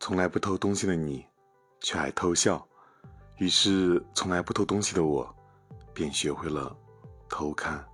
从来不偷东西的你却爱偷笑于是从来不偷东西的我便学会了偷看。